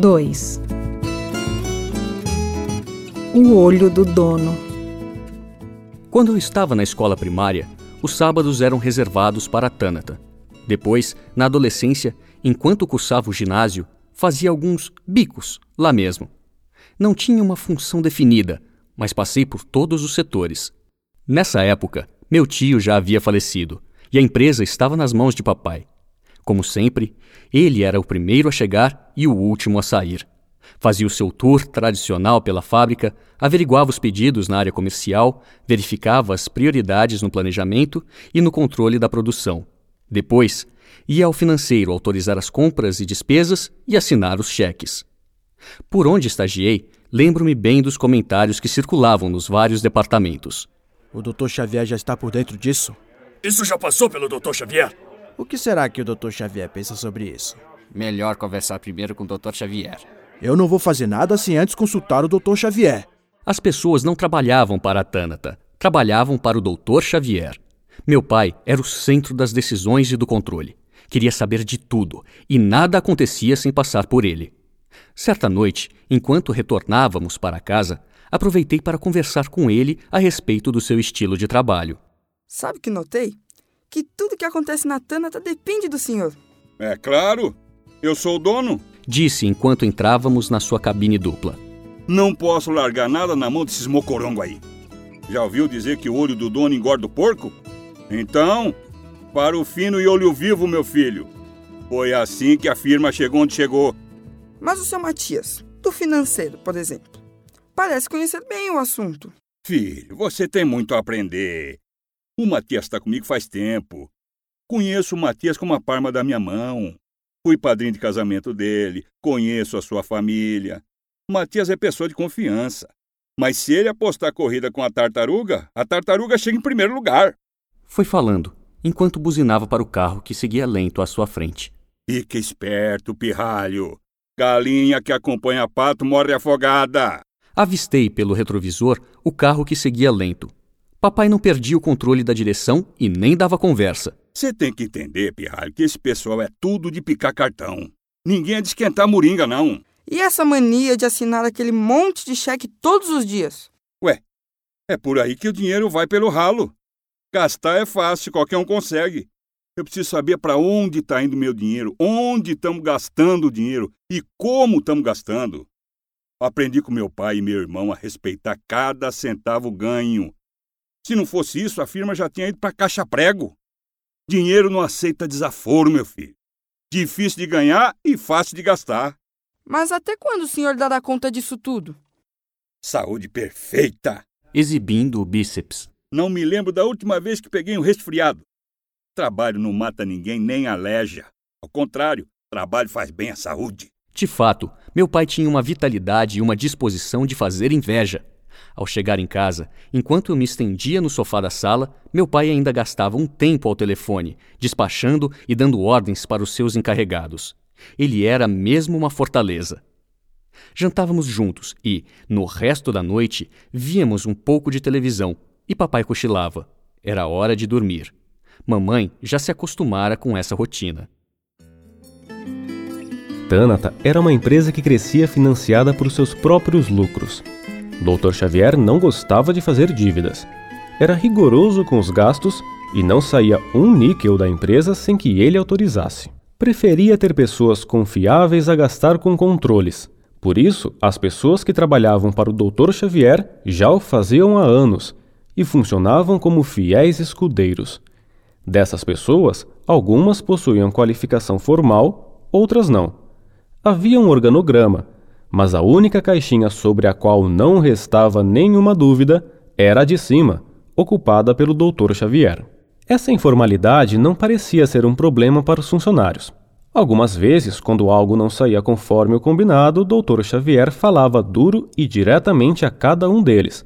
2 O olho do dono. Quando eu estava na escola primária, os sábados eram reservados para a Tânata. Depois, na adolescência, enquanto cursava o ginásio, fazia alguns bicos lá mesmo. Não tinha uma função definida, mas passei por todos os setores. Nessa época, meu tio já havia falecido e a empresa estava nas mãos de papai. Como sempre, ele era o primeiro a chegar e o último a sair. Fazia o seu tour tradicional pela fábrica, averiguava os pedidos na área comercial, verificava as prioridades no planejamento e no controle da produção. Depois, ia ao financeiro autorizar as compras e despesas e assinar os cheques. Por onde estagiei, lembro-me bem dos comentários que circulavam nos vários departamentos. O Dr. Xavier já está por dentro disso? Isso já passou pelo Dr. Xavier? O que será que o Dr. Xavier pensa sobre isso? Melhor conversar primeiro com o Dr. Xavier. Eu não vou fazer nada sem antes consultar o Dr. Xavier. As pessoas não trabalhavam para a Tânata, trabalhavam para o Dr. Xavier. Meu pai era o centro das decisões e do controle. Queria saber de tudo, e nada acontecia sem passar por ele. Certa noite, enquanto retornávamos para casa, aproveitei para conversar com ele a respeito do seu estilo de trabalho. Sabe o que notei? Que tudo que acontece na Tânata depende do senhor. É claro, eu sou o dono. Disse enquanto entrávamos na sua cabine dupla. Não posso largar nada na mão desses mocorongo aí. Já ouviu dizer que o olho do dono engorda o porco? Então, para o fino e olho vivo, meu filho. Foi assim que a firma chegou onde chegou. Mas o seu Matias, do financeiro, por exemplo, parece conhecer bem o assunto. Filho, você tem muito a aprender. O Matias está comigo faz tempo. Conheço o Matias como a palma da minha mão. Fui padrinho de casamento dele, conheço a sua família. O Matias é pessoa de confiança. Mas se ele apostar corrida com a tartaruga, a tartaruga chega em primeiro lugar. Foi falando, enquanto buzinava para o carro que seguia lento à sua frente. Fique esperto, pirralho. Galinha que acompanha pato morre afogada. Avistei pelo retrovisor o carro que seguia lento, Papai não perdia o controle da direção e nem dava conversa. Você tem que entender, Pirralho, que esse pessoal é tudo de picar cartão. Ninguém é de esquentar moringa, não. E essa mania de assinar aquele monte de cheque todos os dias? Ué, é por aí que o dinheiro vai pelo ralo. Gastar é fácil, qualquer um consegue. Eu preciso saber para onde está indo meu dinheiro, onde estamos gastando o dinheiro e como estamos gastando. Aprendi com meu pai e meu irmão a respeitar cada centavo ganho se não fosse isso, a firma já tinha ido para caixa prego. Dinheiro não aceita desaforo, meu filho. Difícil de ganhar e fácil de gastar. Mas até quando o senhor dará conta disso tudo? Saúde perfeita! Exibindo o bíceps. Não me lembro da última vez que peguei um resfriado. Trabalho não mata ninguém nem aleja. Ao contrário, trabalho faz bem à saúde. De fato, meu pai tinha uma vitalidade e uma disposição de fazer inveja. Ao chegar em casa, enquanto eu me estendia no sofá da sala, meu pai ainda gastava um tempo ao telefone, despachando e dando ordens para os seus encarregados. Ele era mesmo uma fortaleza. Jantávamos juntos e, no resto da noite, víamos um pouco de televisão e papai cochilava. Era hora de dormir. Mamãe já se acostumara com essa rotina. Tânata era uma empresa que crescia financiada por seus próprios lucros. Dr. Xavier não gostava de fazer dívidas. Era rigoroso com os gastos e não saía um níquel da empresa sem que ele autorizasse. Preferia ter pessoas confiáveis a gastar com controles. Por isso, as pessoas que trabalhavam para o Dr. Xavier já o faziam há anos e funcionavam como fiéis escudeiros. Dessas pessoas, algumas possuíam qualificação formal, outras não. Havia um organograma mas a única caixinha sobre a qual não restava nenhuma dúvida era a de cima, ocupada pelo Dr. Xavier. Essa informalidade não parecia ser um problema para os funcionários. Algumas vezes, quando algo não saía conforme o combinado, o Dr. Xavier falava duro e diretamente a cada um deles,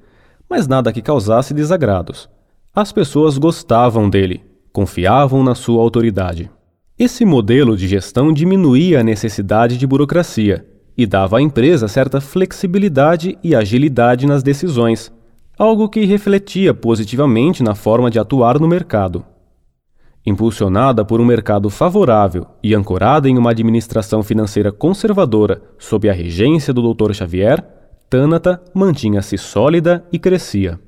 mas nada que causasse desagrados. As pessoas gostavam dele, confiavam na sua autoridade. Esse modelo de gestão diminuía a necessidade de burocracia e dava à empresa certa flexibilidade e agilidade nas decisões, algo que refletia positivamente na forma de atuar no mercado. Impulsionada por um mercado favorável e ancorada em uma administração financeira conservadora sob a regência do Dr. Xavier, Tânata mantinha-se sólida e crescia.